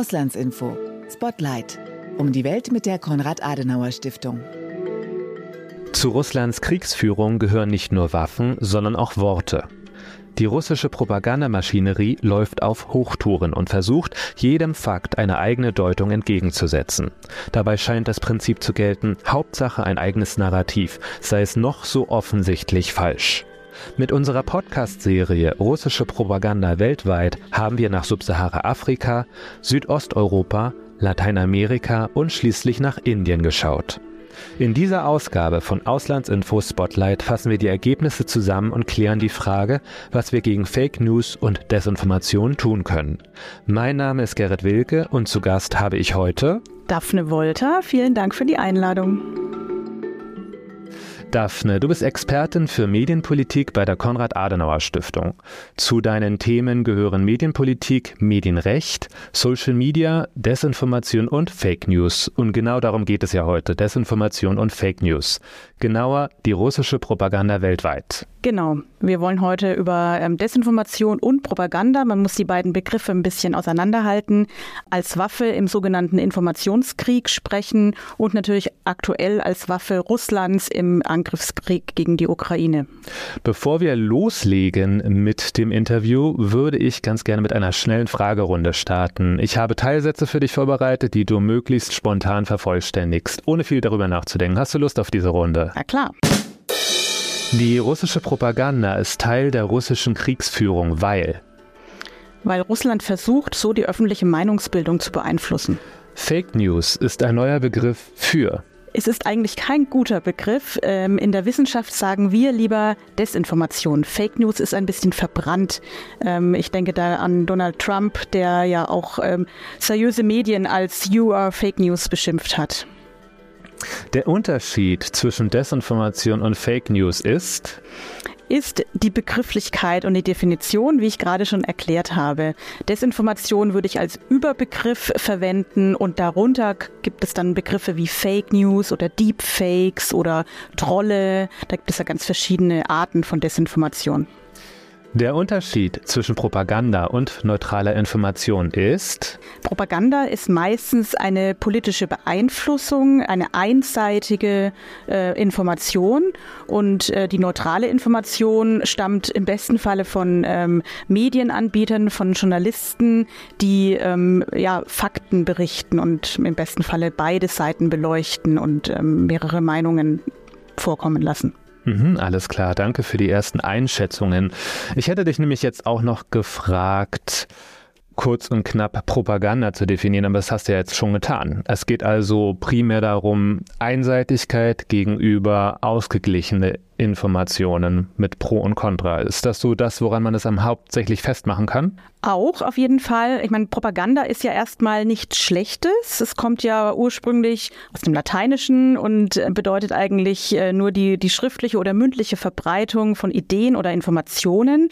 Auslandsinfo. Spotlight. Um die Welt mit der Konrad-Adenauer-Stiftung. Zu Russlands Kriegsführung gehören nicht nur Waffen, sondern auch Worte. Die russische Propagandamaschinerie läuft auf Hochtouren und versucht, jedem Fakt eine eigene Deutung entgegenzusetzen. Dabei scheint das Prinzip zu gelten, Hauptsache ein eigenes Narrativ, sei es noch so offensichtlich falsch. Mit unserer Podcast-Serie Russische Propaganda weltweit haben wir nach Subsahara-Afrika, Südosteuropa, Lateinamerika und schließlich nach Indien geschaut. In dieser Ausgabe von Auslandsinfo Spotlight fassen wir die Ergebnisse zusammen und klären die Frage, was wir gegen Fake News und Desinformation tun können. Mein Name ist Gerrit Wilke und zu Gast habe ich heute Daphne Wolter. Vielen Dank für die Einladung. Daphne, du bist Expertin für Medienpolitik bei der Konrad-Adenauer-Stiftung. Zu deinen Themen gehören Medienpolitik, Medienrecht, Social Media, Desinformation und Fake News. Und genau darum geht es ja heute, Desinformation und Fake News. Genauer die russische Propaganda weltweit. Genau. Wir wollen heute über ähm, Desinformation und Propaganda, man muss die beiden Begriffe ein bisschen auseinanderhalten, als Waffe im sogenannten Informationskrieg sprechen und natürlich aktuell als Waffe Russlands im Angriffskrieg gegen die Ukraine. Bevor wir loslegen mit dem Interview, würde ich ganz gerne mit einer schnellen Fragerunde starten. Ich habe Teilsätze für dich vorbereitet, die du möglichst spontan vervollständigst, ohne viel darüber nachzudenken. Hast du Lust auf diese Runde? Na klar. Die russische Propaganda ist Teil der russischen Kriegsführung, weil weil Russland versucht, so die öffentliche Meinungsbildung zu beeinflussen. Fake News ist ein neuer Begriff für es ist eigentlich kein guter Begriff. Ähm, in der Wissenschaft sagen wir lieber Desinformation. Fake News ist ein bisschen verbrannt. Ähm, ich denke da an Donald Trump, der ja auch ähm, seriöse Medien als You are Fake News beschimpft hat. Der Unterschied zwischen Desinformation und Fake News ist? Ist die Begrifflichkeit und die Definition, wie ich gerade schon erklärt habe. Desinformation würde ich als Überbegriff verwenden und darunter gibt es dann Begriffe wie Fake News oder Deepfakes oder Trolle. Da gibt es ja ganz verschiedene Arten von Desinformation. Der Unterschied zwischen Propaganda und neutraler Information ist? Propaganda ist meistens eine politische Beeinflussung, eine einseitige äh, Information und äh, die neutrale Information stammt im besten Falle von ähm, Medienanbietern, von Journalisten, die ähm, ja, Fakten berichten und im besten Falle beide Seiten beleuchten und ähm, mehrere Meinungen vorkommen lassen. Mhm, alles klar, danke für die ersten Einschätzungen. Ich hätte dich nämlich jetzt auch noch gefragt, kurz und knapp Propaganda zu definieren, aber das hast du ja jetzt schon getan. Es geht also primär darum, Einseitigkeit gegenüber ausgeglichene Informationen mit Pro und Contra. Ist das so das, woran man es am hauptsächlich festmachen kann? Auch auf jeden Fall. Ich meine, Propaganda ist ja erstmal nichts Schlechtes. Es kommt ja ursprünglich aus dem Lateinischen und bedeutet eigentlich äh, nur die, die schriftliche oder mündliche Verbreitung von Ideen oder Informationen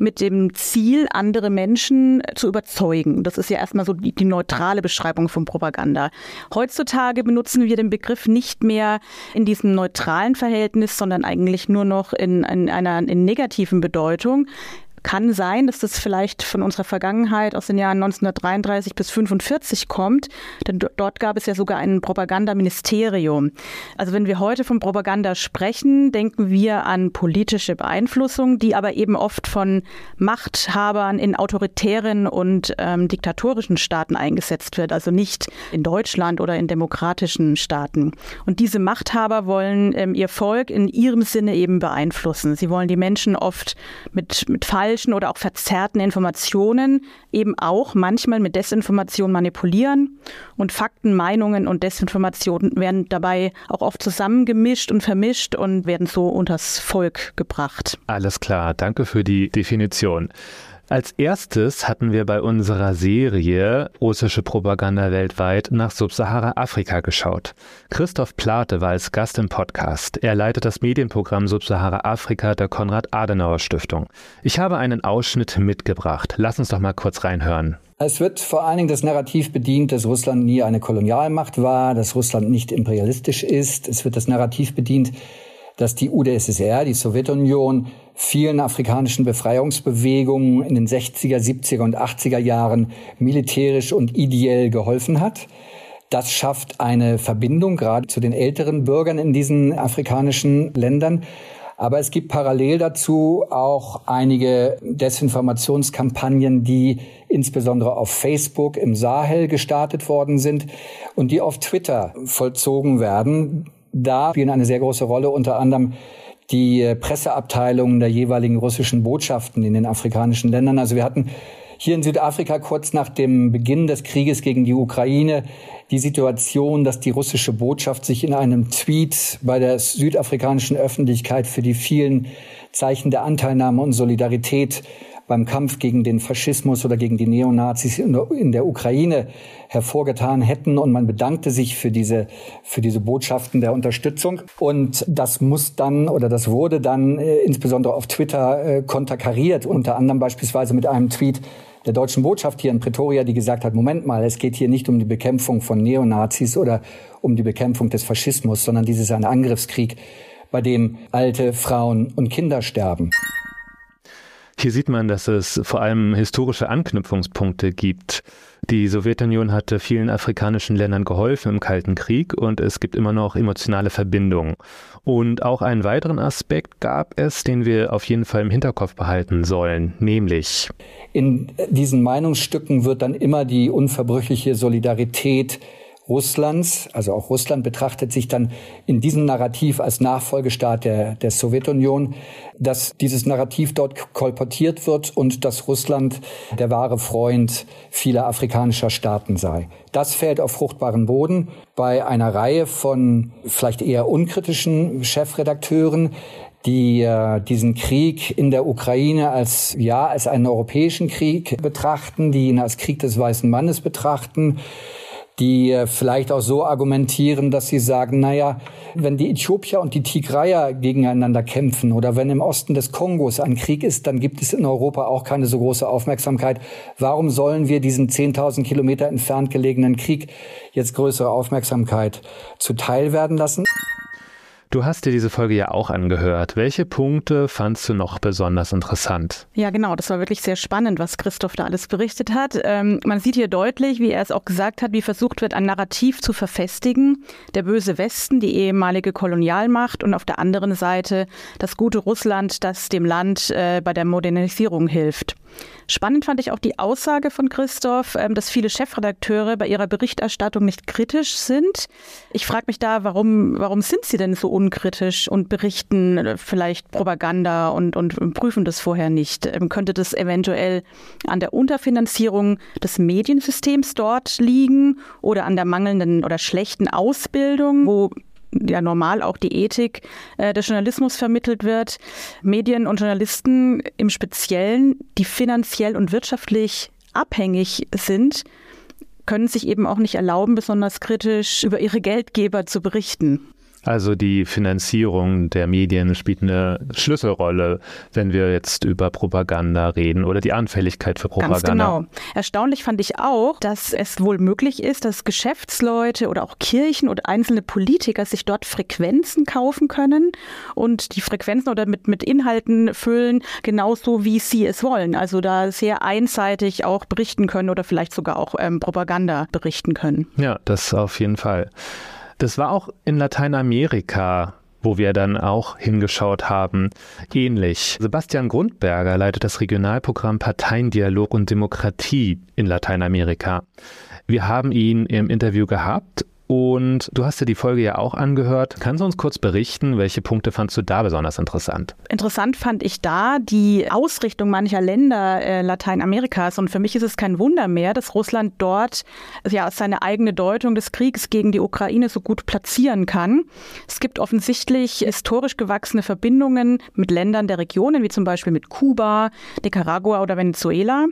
mit dem Ziel, andere Menschen zu überzeugen. Das ist ja erstmal so die, die neutrale Beschreibung von Propaganda. Heutzutage benutzen wir den Begriff nicht mehr in diesem neutralen Verhältnis, sondern eigentlich eigentlich nur noch in, in einer in negativen Bedeutung. Kann sein, dass das vielleicht von unserer Vergangenheit aus den Jahren 1933 bis 1945 kommt, denn dort gab es ja sogar ein Propagandaministerium. Also wenn wir heute von Propaganda sprechen, denken wir an politische Beeinflussung, die aber eben oft von Machthabern in autoritären und ähm, diktatorischen Staaten eingesetzt wird, also nicht in Deutschland oder in demokratischen Staaten. Und diese Machthaber wollen ähm, ihr Volk in ihrem Sinne eben beeinflussen. Sie wollen die Menschen oft mit, mit Fallen falschen oder auch verzerrten Informationen eben auch manchmal mit Desinformation manipulieren. Und Fakten, Meinungen und Desinformation werden dabei auch oft zusammengemischt und vermischt und werden so unters Volk gebracht. Alles klar, danke für die Definition. Als erstes hatten wir bei unserer Serie Russische Propaganda weltweit nach Subsahara-Afrika geschaut. Christoph Plate war als Gast im Podcast. Er leitet das Medienprogramm Subsahara-Afrika der Konrad-Adenauer-Stiftung. Ich habe einen Ausschnitt mitgebracht. Lass uns doch mal kurz reinhören. Es wird vor allen Dingen das Narrativ bedient, dass Russland nie eine Kolonialmacht war, dass Russland nicht imperialistisch ist. Es wird das Narrativ bedient, dass die UdSSR, die Sowjetunion, vielen afrikanischen Befreiungsbewegungen in den 60er, 70er und 80er Jahren militärisch und ideell geholfen hat. Das schafft eine Verbindung gerade zu den älteren Bürgern in diesen afrikanischen Ländern. Aber es gibt parallel dazu auch einige Desinformationskampagnen, die insbesondere auf Facebook im Sahel gestartet worden sind und die auf Twitter vollzogen werden. Da spielen eine sehr große Rolle unter anderem die Presseabteilungen der jeweiligen russischen Botschaften in den afrikanischen Ländern. Also wir hatten hier in Südafrika kurz nach dem Beginn des Krieges gegen die Ukraine die Situation, dass die russische Botschaft sich in einem Tweet bei der südafrikanischen Öffentlichkeit für die vielen Zeichen der Anteilnahme und Solidarität beim Kampf gegen den Faschismus oder gegen die Neonazis in der Ukraine hervorgetan hätten. Und man bedankte sich für diese, für diese Botschaften der Unterstützung. Und das muss dann oder das wurde dann äh, insbesondere auf Twitter äh, konterkariert, unter anderem beispielsweise mit einem Tweet, der deutschen Botschaft hier in Pretoria, die gesagt hat, Moment mal, es geht hier nicht um die Bekämpfung von Neonazis oder um die Bekämpfung des Faschismus, sondern dies ist ein Angriffskrieg, bei dem alte Frauen und Kinder sterben. Hier sieht man, dass es vor allem historische Anknüpfungspunkte gibt. Die Sowjetunion hatte vielen afrikanischen Ländern geholfen im Kalten Krieg und es gibt immer noch emotionale Verbindungen. Und auch einen weiteren Aspekt gab es, den wir auf jeden Fall im Hinterkopf behalten sollen, nämlich in diesen Meinungsstücken wird dann immer die unverbrüchliche Solidarität Russlands, also auch Russland betrachtet sich dann in diesem Narrativ als Nachfolgestaat der, der Sowjetunion, dass dieses Narrativ dort kolportiert wird und dass Russland der wahre Freund vieler afrikanischer Staaten sei. Das fällt auf fruchtbaren Boden bei einer Reihe von vielleicht eher unkritischen Chefredakteuren, die äh, diesen Krieg in der Ukraine als ja als einen europäischen Krieg betrachten, die ihn als Krieg des weißen Mannes betrachten, die äh, vielleicht auch so argumentieren, dass sie sagen, naja, wenn die Äthiopier und die Tigrayer gegeneinander kämpfen oder wenn im Osten des Kongos ein Krieg ist, dann gibt es in Europa auch keine so große Aufmerksamkeit. Warum sollen wir diesen 10.000 Kilometer entfernt gelegenen Krieg jetzt größere Aufmerksamkeit zuteil werden lassen? Du hast dir diese Folge ja auch angehört. Welche Punkte fandst du noch besonders interessant? Ja, genau. Das war wirklich sehr spannend, was Christoph da alles berichtet hat. Ähm, man sieht hier deutlich, wie er es auch gesagt hat, wie versucht wird, ein Narrativ zu verfestigen. Der böse Westen, die ehemalige Kolonialmacht und auf der anderen Seite das gute Russland, das dem Land äh, bei der Modernisierung hilft. Spannend fand ich auch die Aussage von Christoph, ähm, dass viele Chefredakteure bei ihrer Berichterstattung nicht kritisch sind. Ich frage mich da, warum, warum sind sie denn so unkritisch und berichten äh, vielleicht Propaganda und, und prüfen das vorher nicht? Ähm, könnte das eventuell an der Unterfinanzierung des Mediensystems dort liegen oder an der mangelnden oder schlechten Ausbildung, wo ja normal auch die Ethik äh, des Journalismus vermittelt wird. Medien und Journalisten im Speziellen, die finanziell und wirtschaftlich abhängig sind, können sich eben auch nicht erlauben, besonders kritisch über ihre Geldgeber zu berichten. Also die Finanzierung der Medien spielt eine Schlüsselrolle, wenn wir jetzt über Propaganda reden oder die Anfälligkeit für Propaganda. Ganz genau. Erstaunlich fand ich auch, dass es wohl möglich ist, dass Geschäftsleute oder auch Kirchen oder einzelne Politiker sich dort Frequenzen kaufen können und die Frequenzen oder mit, mit Inhalten füllen, genauso wie sie es wollen. Also da sehr einseitig auch berichten können oder vielleicht sogar auch ähm, Propaganda berichten können. Ja, das auf jeden Fall. Das war auch in Lateinamerika wo wir dann auch hingeschaut haben, ähnlich. Sebastian Grundberger leitet das Regionalprogramm Parteiendialog und Demokratie in Lateinamerika. Wir haben ihn im Interview gehabt und du hast dir die Folge ja auch angehört. Kannst du uns kurz berichten, welche Punkte fandst du da besonders interessant? Interessant fand ich da die Ausrichtung mancher Länder äh, Lateinamerikas. Und für mich ist es kein Wunder mehr, dass Russland dort ja seine eigene Deutung des Kriegs gegen die Ukraine so gut platzieren kann. Es gibt offensichtlich historisch gewachsene Verbindungen mit Ländern der Regionen, wie zum Beispiel mit Kuba, Nicaragua oder Venezuela.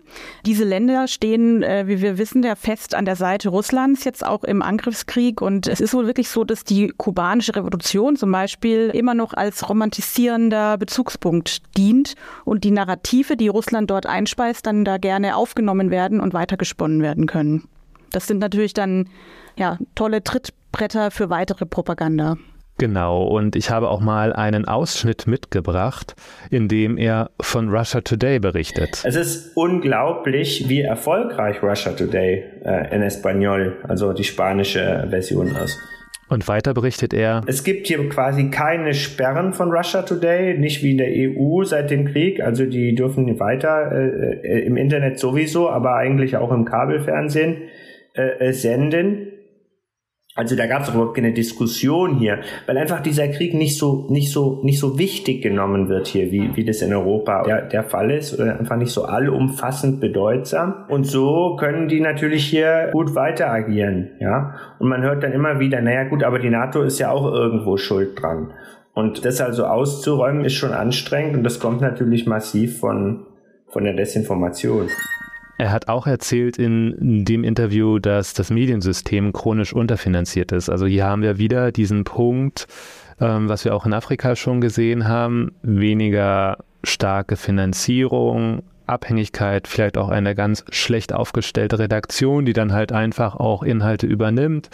Diese Länder stehen, äh, wie wir wissen, ja fest an der Seite Russlands, jetzt auch im Angriffskrieg Krieg. Und es ist wohl wirklich so, dass die kubanische Revolution zum Beispiel immer noch als romantisierender Bezugspunkt dient und die Narrative, die Russland dort einspeist, dann da gerne aufgenommen werden und weitergesponnen werden können. Das sind natürlich dann ja, tolle Trittbretter für weitere Propaganda. Genau, und ich habe auch mal einen Ausschnitt mitgebracht, in dem er von Russia Today berichtet. Es ist unglaublich, wie erfolgreich Russia Today äh, in Espanol, also die spanische Version ist. Und weiter berichtet er. Es gibt hier quasi keine Sperren von Russia Today, nicht wie in der EU seit dem Krieg. Also die dürfen weiter äh, äh, im Internet sowieso, aber eigentlich auch im Kabelfernsehen äh, äh senden. Also da gab es überhaupt keine Diskussion hier, weil einfach dieser Krieg nicht so nicht so nicht so wichtig genommen wird hier, wie wie das in Europa der, der Fall ist, oder einfach nicht so allumfassend bedeutsam. Und so können die natürlich hier gut weiter agieren, ja. Und man hört dann immer wieder, naja gut, aber die NATO ist ja auch irgendwo schuld dran. Und das also auszuräumen ist schon anstrengend und das kommt natürlich massiv von von der Desinformation. Er hat auch erzählt in dem Interview, dass das Mediensystem chronisch unterfinanziert ist. Also hier haben wir wieder diesen Punkt, ähm, was wir auch in Afrika schon gesehen haben, weniger starke Finanzierung, Abhängigkeit, vielleicht auch eine ganz schlecht aufgestellte Redaktion, die dann halt einfach auch Inhalte übernimmt,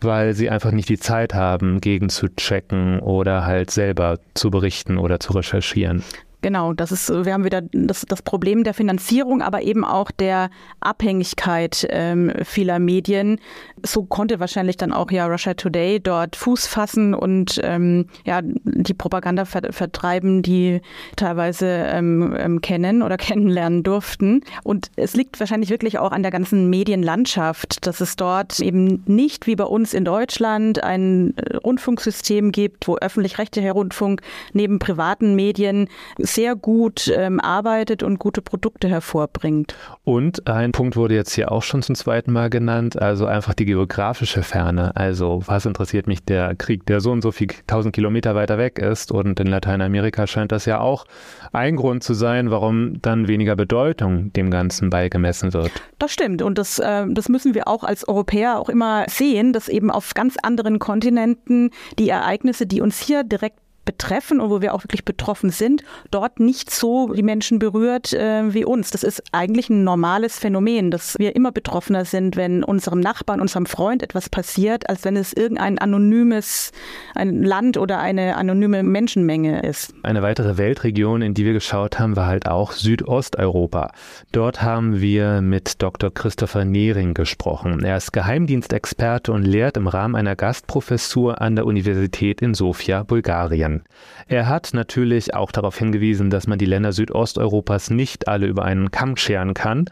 weil sie einfach nicht die Zeit haben, gegen zu checken oder halt selber zu berichten oder zu recherchieren. Genau, das ist, wir haben wieder das, das Problem der Finanzierung, aber eben auch der Abhängigkeit ähm, vieler Medien. So konnte wahrscheinlich dann auch ja Russia Today dort Fuß fassen und ähm, ja die Propaganda ver vertreiben, die teilweise ähm, ähm kennen oder kennenlernen durften. Und es liegt wahrscheinlich wirklich auch an der ganzen Medienlandschaft, dass es dort eben nicht wie bei uns in Deutschland ein äh, Rundfunksystem gibt, wo öffentlich-rechtlicher Rundfunk neben privaten Medien sehr gut ähm, arbeitet und gute Produkte hervorbringt. Und ein Punkt wurde jetzt hier auch schon zum zweiten Mal genannt, also einfach die geografische Ferne. Also was interessiert mich der Krieg, der so und so viel tausend Kilometer weiter weg ist und in Lateinamerika scheint das ja auch ein Grund zu sein, warum dann weniger Bedeutung dem Ganzen beigemessen wird. Das stimmt und das, äh, das müssen wir auch als Europäer auch immer sehen, dass eben auf ganz anderen Kontinenten die Ereignisse, die uns hier direkt betreffen und wo wir auch wirklich betroffen sind, dort nicht so die Menschen berührt äh, wie uns. Das ist eigentlich ein normales Phänomen, dass wir immer betroffener sind, wenn unserem Nachbarn, unserem Freund etwas passiert, als wenn es irgendein anonymes ein Land oder eine anonyme Menschenmenge ist. Eine weitere Weltregion, in die wir geschaut haben, war halt auch Südosteuropa. Dort haben wir mit Dr. Christopher Nehring gesprochen. Er ist Geheimdienstexperte und lehrt im Rahmen einer Gastprofessur an der Universität in Sofia, Bulgarien kann. Er hat natürlich auch darauf hingewiesen, dass man die Länder Südosteuropas nicht alle über einen Kamm scheren kann.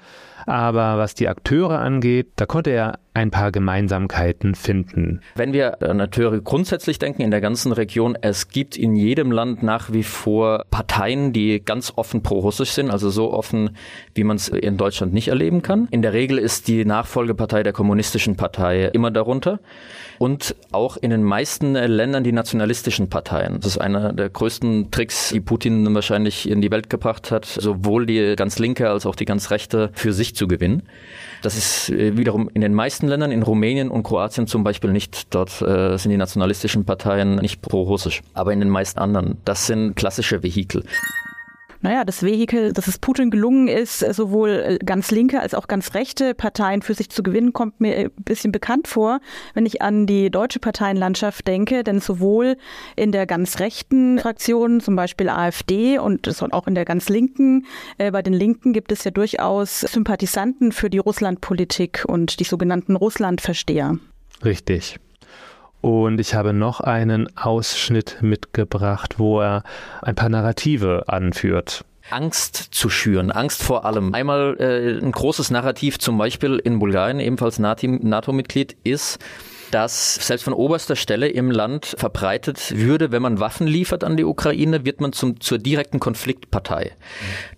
Aber was die Akteure angeht, da konnte er ein paar Gemeinsamkeiten finden. Wenn wir an Akteure grundsätzlich denken in der ganzen Region, es gibt in jedem Land nach wie vor Parteien, die ganz offen pro-russisch sind, also so offen, wie man es in Deutschland nicht erleben kann. In der Regel ist die Nachfolgepartei der kommunistischen Partei immer darunter und auch in den meisten Ländern die nationalistischen Parteien. Das ist einer der größten Tricks, die Putin wahrscheinlich in die Welt gebracht hat, sowohl die ganz linke als auch die ganz rechte für sich zu gewinnen. Das ist äh, wiederum in den meisten Ländern, in Rumänien und Kroatien zum Beispiel nicht. Dort äh, sind die nationalistischen Parteien nicht pro-russisch, aber in den meisten anderen. Das sind klassische Vehikel naja, das Vehikel, dass es Putin gelungen ist, sowohl äh, ganz linke als auch ganz rechte Parteien für sich zu gewinnen, kommt mir ein bisschen bekannt vor, wenn ich an die deutsche Parteienlandschaft denke. Denn sowohl in der ganz rechten Fraktion, zum Beispiel AfD und auch in der ganz linken, äh, bei den Linken gibt es ja durchaus Sympathisanten für die Russlandpolitik und die sogenannten Russlandversteher. Richtig. Und ich habe noch einen Ausschnitt mitgebracht, wo er ein paar Narrative anführt. Angst zu schüren, Angst vor allem. Einmal äh, ein großes Narrativ zum Beispiel in Bulgarien, ebenfalls NATO-Mitglied, ist, dass selbst von oberster Stelle im Land verbreitet würde, wenn man Waffen liefert an die Ukraine, wird man zum, zur direkten Konfliktpartei.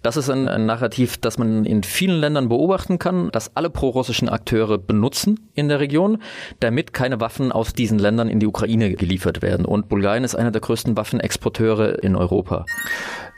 Das ist ein, ein Narrativ, das man in vielen Ländern beobachten kann, dass alle prorussischen Akteure benutzen in der Region, damit keine Waffen aus diesen Ländern in die Ukraine geliefert werden. Und Bulgarien ist einer der größten Waffenexporteure in Europa.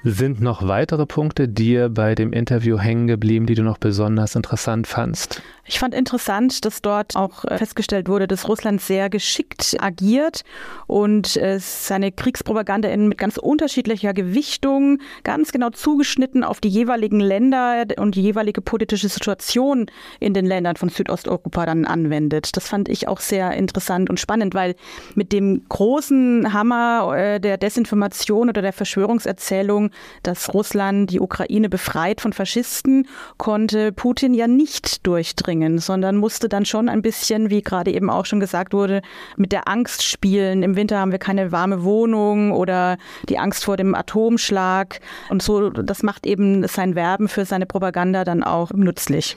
Sind noch weitere Punkte dir bei dem Interview hängen geblieben, die du noch besonders interessant fandst? Ich fand interessant, dass dort auch äh, festgestellt wurde, dass Russland sehr geschickt agiert und äh, seine Kriegspropaganda in, mit ganz unterschiedlicher Gewichtung, ganz genau zugeschnitten auf die jeweiligen Länder und die jeweilige politische Situation in den Ländern von Südosteuropa dann anwendet. Das fand ich auch sehr interessant und spannend, weil mit dem großen Hammer äh, der Desinformation oder der Verschwörungserzählung, dass Russland die Ukraine befreit von Faschisten, konnte Putin ja nicht durchdringen sondern musste dann schon ein bisschen, wie gerade eben auch schon gesagt wurde, mit der Angst spielen. Im Winter haben wir keine warme Wohnung oder die Angst vor dem Atomschlag. Und so, das macht eben sein Werben für seine Propaganda dann auch nützlich.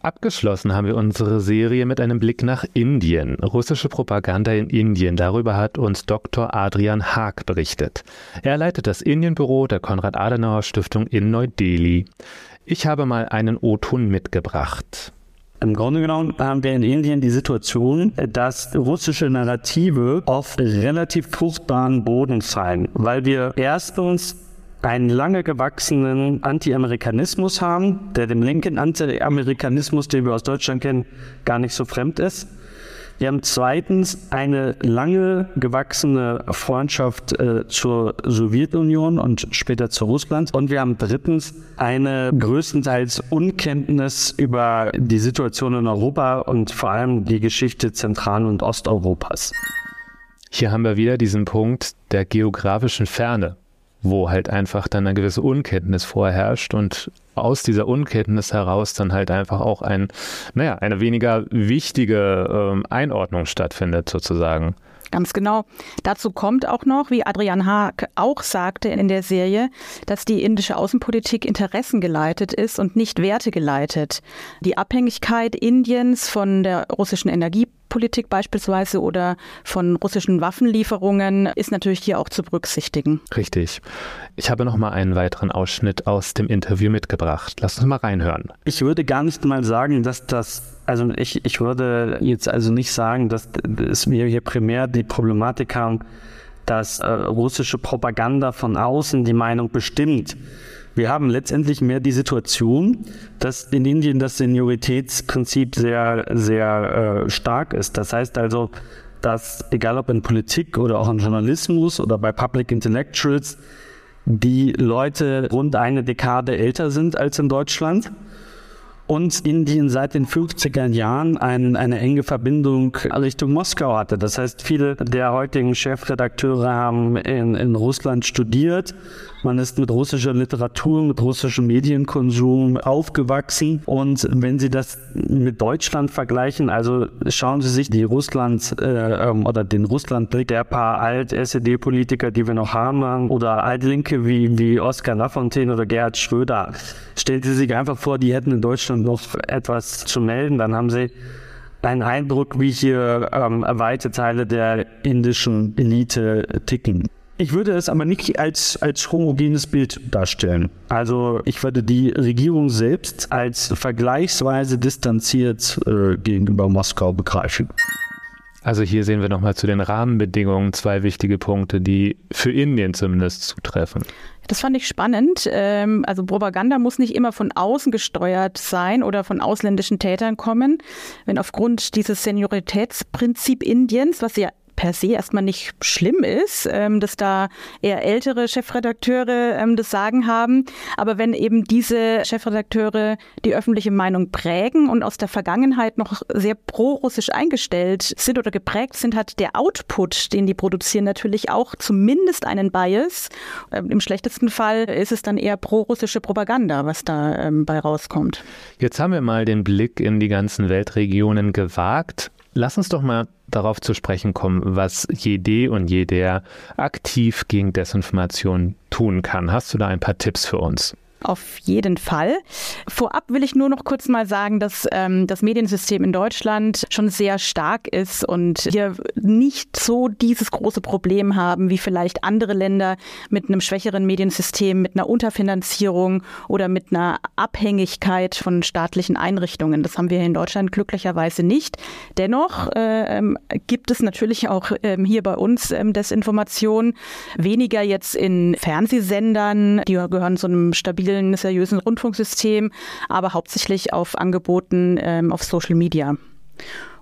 Abgeschlossen haben wir unsere Serie mit einem Blick nach Indien. Russische Propaganda in Indien. Darüber hat uns Dr. Adrian Haag berichtet. Er leitet das Indienbüro der Konrad-Adenauer-Stiftung in Neu-Delhi. Ich habe mal einen O-Ton mitgebracht. Im Grunde genommen haben wir in Indien die Situation, dass russische Narrative auf relativ fruchtbaren Boden fallen, weil wir erstens einen lange gewachsenen Anti-Amerikanismus haben, der dem linken Anti-Amerikanismus, den wir aus Deutschland kennen, gar nicht so fremd ist. Wir haben zweitens eine lange gewachsene Freundschaft äh, zur Sowjetunion und später zu Russland. Und wir haben drittens eine größtenteils Unkenntnis über die Situation in Europa und vor allem die Geschichte Zentral- und Osteuropas. Hier haben wir wieder diesen Punkt der geografischen Ferne wo halt einfach dann eine gewisse Unkenntnis vorherrscht und aus dieser Unkenntnis heraus dann halt einfach auch ein, naja, eine weniger wichtige ähm, Einordnung stattfindet sozusagen. Ganz genau. Dazu kommt auch noch, wie Adrian Haag auch sagte in der Serie, dass die indische Außenpolitik interessengeleitet ist und nicht wertegeleitet. Die Abhängigkeit Indiens von der russischen Energie Politik beispielsweise oder von russischen Waffenlieferungen ist natürlich hier auch zu berücksichtigen. Richtig. Ich habe noch mal einen weiteren Ausschnitt aus dem Interview mitgebracht. Lass uns mal reinhören. Ich würde gar nicht mal sagen, dass das also ich, ich würde jetzt also nicht sagen, dass es wir hier primär die Problematik haben, dass äh, russische Propaganda von außen die Meinung bestimmt. Wir haben letztendlich mehr die Situation, dass in Indien das Senioritätsprinzip sehr, sehr äh, stark ist. Das heißt also, dass egal ob in Politik oder auch in Journalismus oder bei Public Intellectuals, die Leute rund eine Dekade älter sind als in Deutschland und Indien seit den 50er Jahren ein, eine enge Verbindung Richtung Moskau hatte. Das heißt, viele der heutigen Chefredakteure haben in, in Russland studiert. Man ist mit russischer Literatur, mit russischem Medienkonsum aufgewachsen. Und wenn Sie das mit Deutschland vergleichen, also schauen Sie sich die Russland äh, ähm, oder den Russlandblick der paar Alt-SED-Politiker, die wir noch haben, oder Altlinke wie, wie Oskar Lafontaine oder Gerhard Schröder. Stellen Sie sich einfach vor, die hätten in Deutschland noch etwas zu melden, dann haben sie einen Eindruck, wie hier ähm, weite Teile der indischen Elite ticken. Ich würde es aber nicht als, als homogenes Bild darstellen. Also ich würde die Regierung selbst als vergleichsweise distanziert äh, gegenüber Moskau begreifen. Also hier sehen wir nochmal zu den Rahmenbedingungen zwei wichtige Punkte, die für Indien zumindest zutreffen. Das fand ich spannend. Ähm, also Propaganda muss nicht immer von außen gesteuert sein oder von ausländischen Tätern kommen. Wenn aufgrund dieses Senioritätsprinzip Indiens, was ja per se erstmal nicht schlimm ist, ähm, dass da eher ältere Chefredakteure ähm, das Sagen haben. Aber wenn eben diese Chefredakteure die öffentliche Meinung prägen und aus der Vergangenheit noch sehr pro-russisch eingestellt sind oder geprägt sind, hat der Output, den die produzieren, natürlich auch zumindest einen Bias. Ähm, Im schlechtesten Fall ist es dann eher pro-russische Propaganda, was da ähm, bei rauskommt. Jetzt haben wir mal den Blick in die ganzen Weltregionen gewagt. Lass uns doch mal darauf zu sprechen kommen, was jede und jeder aktiv gegen Desinformation tun kann. Hast du da ein paar Tipps für uns? Auf jeden Fall. Vorab will ich nur noch kurz mal sagen, dass ähm, das Mediensystem in Deutschland schon sehr stark ist und wir nicht so dieses große Problem haben wie vielleicht andere Länder mit einem schwächeren Mediensystem, mit einer Unterfinanzierung oder mit einer Abhängigkeit von staatlichen Einrichtungen. Das haben wir in Deutschland glücklicherweise nicht. Dennoch äh, gibt es natürlich auch ähm, hier bei uns ähm, Desinformation. Weniger jetzt in Fernsehsendern, die gehören zu einem stabilen stabilen, seriösen Rundfunksystem, aber hauptsächlich auf Angeboten ähm, auf Social Media.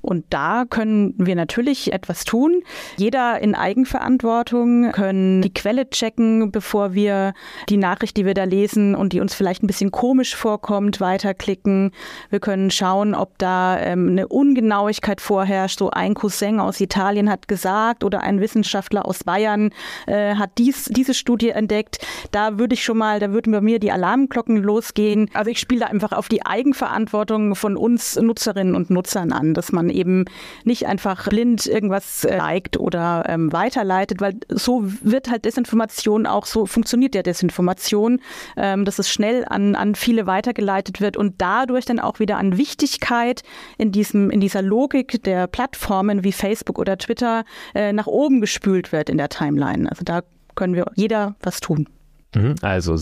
Und da können wir natürlich etwas tun. Jeder in Eigenverantwortung können die Quelle checken, bevor wir die Nachricht, die wir da lesen und die uns vielleicht ein bisschen komisch vorkommt, weiterklicken. Wir können schauen, ob da ähm, eine Ungenauigkeit vorherrscht. So ein Cousin aus Italien hat gesagt oder ein Wissenschaftler aus Bayern äh, hat dies, diese Studie entdeckt. Da würde ich schon mal, da würden bei mir die Alarmglocken losgehen. Also ich spiele da einfach auf die Eigenverantwortung von uns Nutzerinnen und Nutzern an, dass man eben nicht einfach blind irgendwas äh, liked oder ähm, weiterleitet, weil so wird halt Desinformation auch so funktioniert ja Desinformation, ähm, dass es schnell an, an viele weitergeleitet wird und dadurch dann auch wieder an Wichtigkeit in diesem, in dieser Logik der Plattformen wie Facebook oder Twitter äh, nach oben gespült wird in der Timeline. Also da können wir jeder was tun. Mhm. Also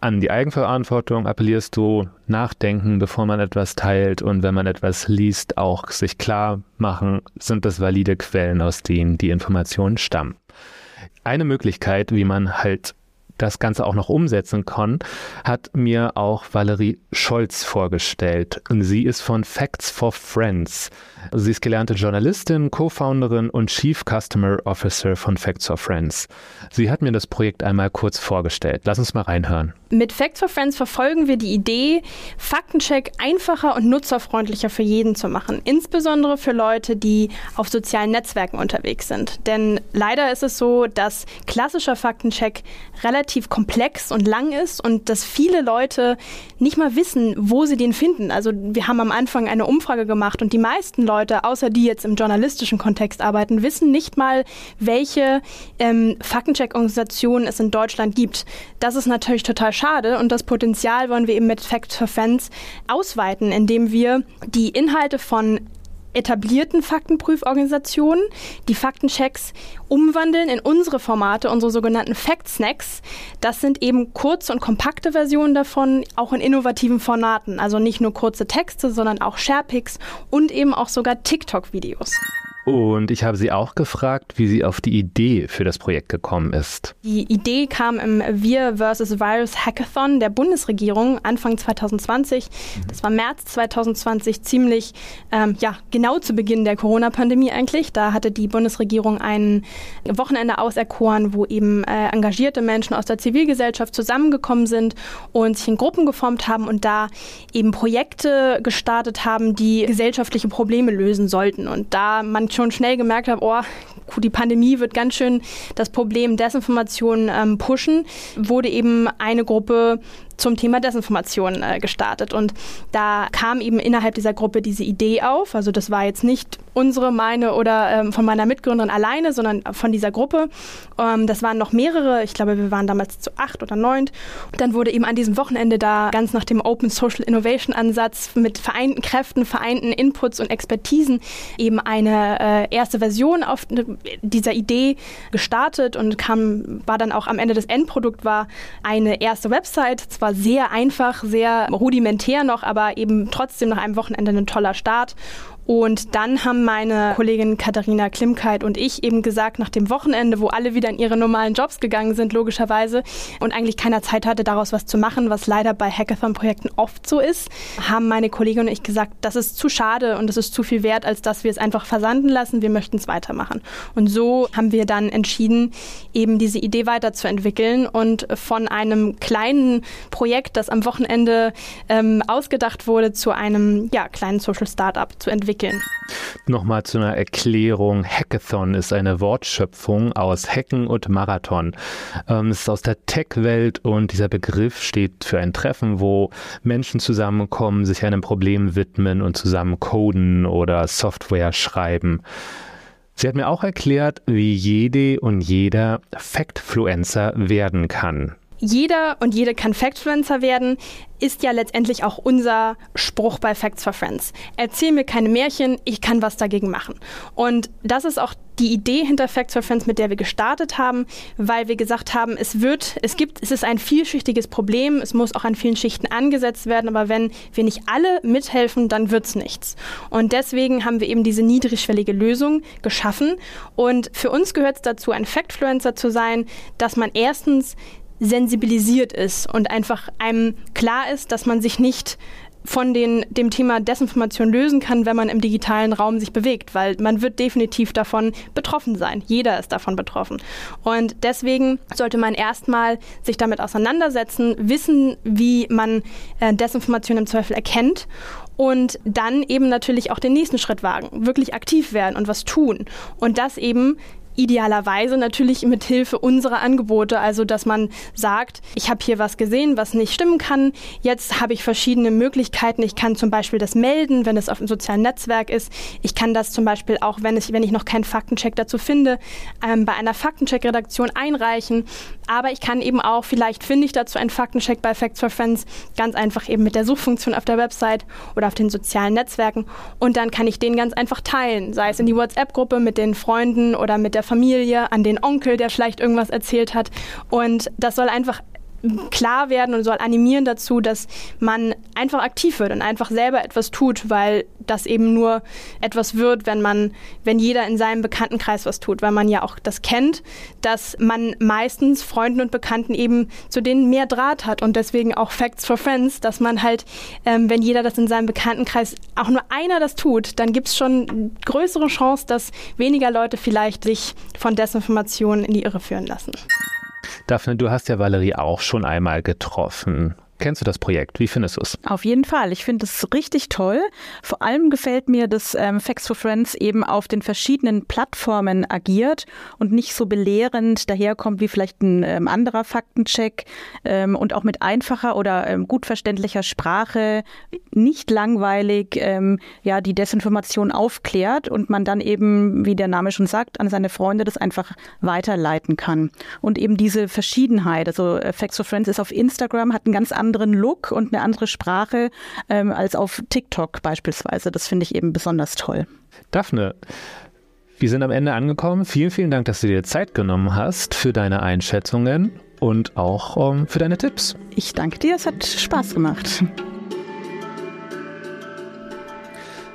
an die Eigenverantwortung appellierst du, nachdenken, bevor man etwas teilt und wenn man etwas liest, auch sich klar machen, sind das valide Quellen, aus denen die Informationen stammen. Eine Möglichkeit, wie man halt das Ganze auch noch umsetzen kann, hat mir auch Valerie Scholz vorgestellt. Sie ist von Facts for Friends. Sie ist gelernte Journalistin, Co-Founderin und Chief Customer Officer von Facts for Friends. Sie hat mir das Projekt einmal kurz vorgestellt. Lass uns mal reinhören. Mit Facts for Friends verfolgen wir die Idee, Faktencheck einfacher und nutzerfreundlicher für jeden zu machen. Insbesondere für Leute, die auf sozialen Netzwerken unterwegs sind. Denn leider ist es so, dass klassischer Faktencheck relativ komplex und lang ist und dass viele Leute nicht mal wissen, wo sie den finden. Also wir haben am Anfang eine Umfrage gemacht und die meisten Leute, außer die jetzt im journalistischen Kontext arbeiten, wissen nicht mal, welche ähm, Faktencheck-Organisationen es in Deutschland gibt. Das ist natürlich total schade und das Potenzial wollen wir eben mit Facts for Fans ausweiten, indem wir die Inhalte von etablierten Faktenprüforganisationen die Faktenchecks umwandeln in unsere Formate, unsere sogenannten Fact Snacks. Das sind eben kurze und kompakte Versionen davon, auch in innovativen Formaten. Also nicht nur kurze Texte, sondern auch Sharepics und eben auch sogar TikTok-Videos. Und ich habe sie auch gefragt, wie sie auf die Idee für das Projekt gekommen ist. Die Idee kam im Wir vs. Virus Hackathon der Bundesregierung Anfang 2020. Das war März 2020, ziemlich ähm, ja, genau zu Beginn der Corona-Pandemie eigentlich. Da hatte die Bundesregierung ein Wochenende auserkoren, wo eben äh, engagierte Menschen aus der Zivilgesellschaft zusammengekommen sind und sich in Gruppen geformt haben und da eben Projekte gestartet haben, die gesellschaftliche Probleme lösen sollten. Und da man schnell gemerkt habe, oh, die Pandemie wird ganz schön das Problem Desinformation ähm, pushen, wurde eben eine Gruppe zum Thema Desinformation äh, gestartet. Und da kam eben innerhalb dieser Gruppe diese Idee auf. Also das war jetzt nicht unsere, meine oder ähm, von meiner Mitgründerin alleine, sondern von dieser Gruppe. Ähm, das waren noch mehrere. Ich glaube, wir waren damals zu acht oder neunt. Dann wurde eben an diesem Wochenende da ganz nach dem Open Social Innovation Ansatz mit vereinten Kräften, vereinten Inputs und Expertisen eben eine äh, erste Version auf dieser Idee gestartet und kam, war dann auch am Ende des Endprodukt war eine erste Website, zwar war sehr einfach, sehr rudimentär noch, aber eben trotzdem nach einem Wochenende ein toller Start. Und dann haben meine Kollegin Katharina Klimkeit und ich eben gesagt, nach dem Wochenende, wo alle wieder in ihre normalen Jobs gegangen sind, logischerweise, und eigentlich keiner Zeit hatte, daraus was zu machen, was leider bei Hackathon-Projekten oft so ist, haben meine Kollegin und ich gesagt, das ist zu schade und das ist zu viel wert, als dass wir es einfach versanden lassen. Wir möchten es weitermachen. Und so haben wir dann entschieden, eben diese Idee weiterzuentwickeln und von einem kleinen Projekt, das am Wochenende ähm, ausgedacht wurde, zu einem ja, kleinen Social Startup zu entwickeln entwickeln. Nochmal zu einer Erklärung. Hackathon ist eine Wortschöpfung aus Hacken und Marathon. Ähm, es ist aus der Tech-Welt und dieser Begriff steht für ein Treffen, wo Menschen zusammenkommen, sich einem Problem widmen und zusammen coden oder Software schreiben. Sie hat mir auch erklärt, wie jede und jeder Factfluencer werden kann. Jeder und jede kann Factfluencer werden, ist ja letztendlich auch unser Spruch bei Facts for Friends. Erzähl mir keine Märchen, ich kann was dagegen machen. Und das ist auch die Idee hinter Facts for Friends, mit der wir gestartet haben, weil wir gesagt haben, es wird, es gibt, es ist ein vielschichtiges Problem, es muss auch an vielen Schichten angesetzt werden, aber wenn wir nicht alle mithelfen, dann wird es nichts. Und deswegen haben wir eben diese niedrigschwellige Lösung geschaffen. Und für uns gehört es dazu, ein Factfluencer zu sein, dass man erstens sensibilisiert ist und einfach einem klar ist, dass man sich nicht von den, dem Thema Desinformation lösen kann, wenn man im digitalen Raum sich bewegt, weil man wird definitiv davon betroffen sein. Jeder ist davon betroffen. Und deswegen sollte man erstmal sich damit auseinandersetzen, wissen, wie man äh, Desinformation im Zweifel erkennt und dann eben natürlich auch den nächsten Schritt wagen, wirklich aktiv werden und was tun. Und das eben idealerweise natürlich mit Hilfe unserer Angebote, also dass man sagt, ich habe hier was gesehen, was nicht stimmen kann. Jetzt habe ich verschiedene Möglichkeiten. Ich kann zum Beispiel das melden, wenn es auf einem sozialen Netzwerk ist. Ich kann das zum Beispiel auch, wenn ich, wenn ich noch keinen Faktencheck dazu finde, ähm, bei einer Faktencheck-Redaktion einreichen. Aber ich kann eben auch, vielleicht finde ich dazu einen Faktencheck bei Facts for Friends, ganz einfach eben mit der Suchfunktion auf der Website oder auf den sozialen Netzwerken. Und dann kann ich den ganz einfach teilen, sei es in die WhatsApp-Gruppe mit den Freunden oder mit der Familie, an den Onkel, der vielleicht irgendwas erzählt hat. Und das soll einfach klar werden und soll animieren dazu, dass man einfach aktiv wird und einfach selber etwas tut, weil das eben nur etwas wird, wenn man, wenn jeder in seinem Bekanntenkreis was tut, weil man ja auch das kennt, dass man meistens Freunden und Bekannten eben zu denen mehr Draht hat und deswegen auch Facts for Friends, dass man halt, ähm, wenn jeder das in seinem Bekanntenkreis, auch nur einer das tut, dann gibt es schon größere Chance, dass weniger Leute vielleicht sich von Desinformationen in die Irre führen lassen. Daphne, du hast ja Valerie auch schon einmal getroffen. Kennst du das Projekt? Wie findest du es? Auf jeden Fall. Ich finde es richtig toll. Vor allem gefällt mir, dass ähm, Facts for Friends eben auf den verschiedenen Plattformen agiert und nicht so belehrend daherkommt wie vielleicht ein ähm, anderer Faktencheck ähm, und auch mit einfacher oder ähm, gut verständlicher Sprache, nicht langweilig, ähm, ja, die Desinformation aufklärt und man dann eben, wie der Name schon sagt, an seine Freunde das einfach weiterleiten kann. Und eben diese Verschiedenheit. Also äh, Facts for Friends ist auf Instagram, hat einen ganz anderen anderen Look und eine andere Sprache ähm, als auf TikTok beispielsweise. Das finde ich eben besonders toll. Daphne, wir sind am Ende angekommen. Vielen, vielen Dank, dass du dir Zeit genommen hast für deine Einschätzungen und auch um, ähm, für deine Tipps. Ich danke dir, es hat Spaß gemacht.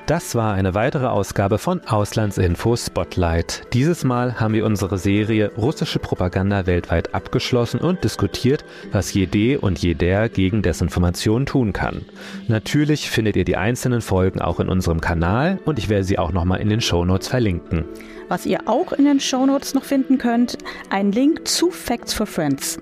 Das war eine weitere Ausgabe von Auslandsinfo Spotlight. Dieses Mal haben wir unsere Serie Russische Propaganda weltweit abgeschlossen und diskutiert, was jede und jeder gegen Desinformation tun kann. Natürlich findet ihr die einzelnen Folgen auch in unserem Kanal und ich werde sie auch nochmal in den Shownotes verlinken. Was ihr auch in den Shownotes noch finden könnt, ein Link zu Facts for Friends.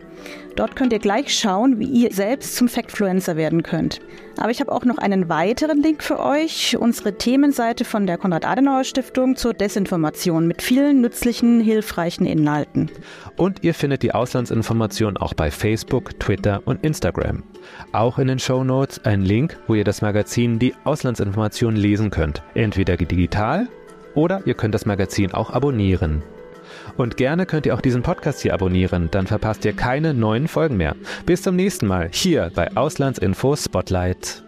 Dort könnt ihr gleich schauen, wie ihr selbst zum Factfluencer werden könnt. Aber ich habe auch noch einen weiteren Link für euch, unsere Themenseite von der Konrad-Adenauer-Stiftung zur Desinformation mit vielen nützlichen, hilfreichen Inhalten. Und ihr findet die Auslandsinformation auch bei Facebook, Twitter und Instagram. Auch in den Show Notes ein Link, wo ihr das Magazin Die Auslandsinformation lesen könnt. Entweder digital oder ihr könnt das Magazin auch abonnieren. Und gerne könnt ihr auch diesen Podcast hier abonnieren, dann verpasst ihr keine neuen Folgen mehr. Bis zum nächsten Mal hier bei Auslandsinfo Spotlight.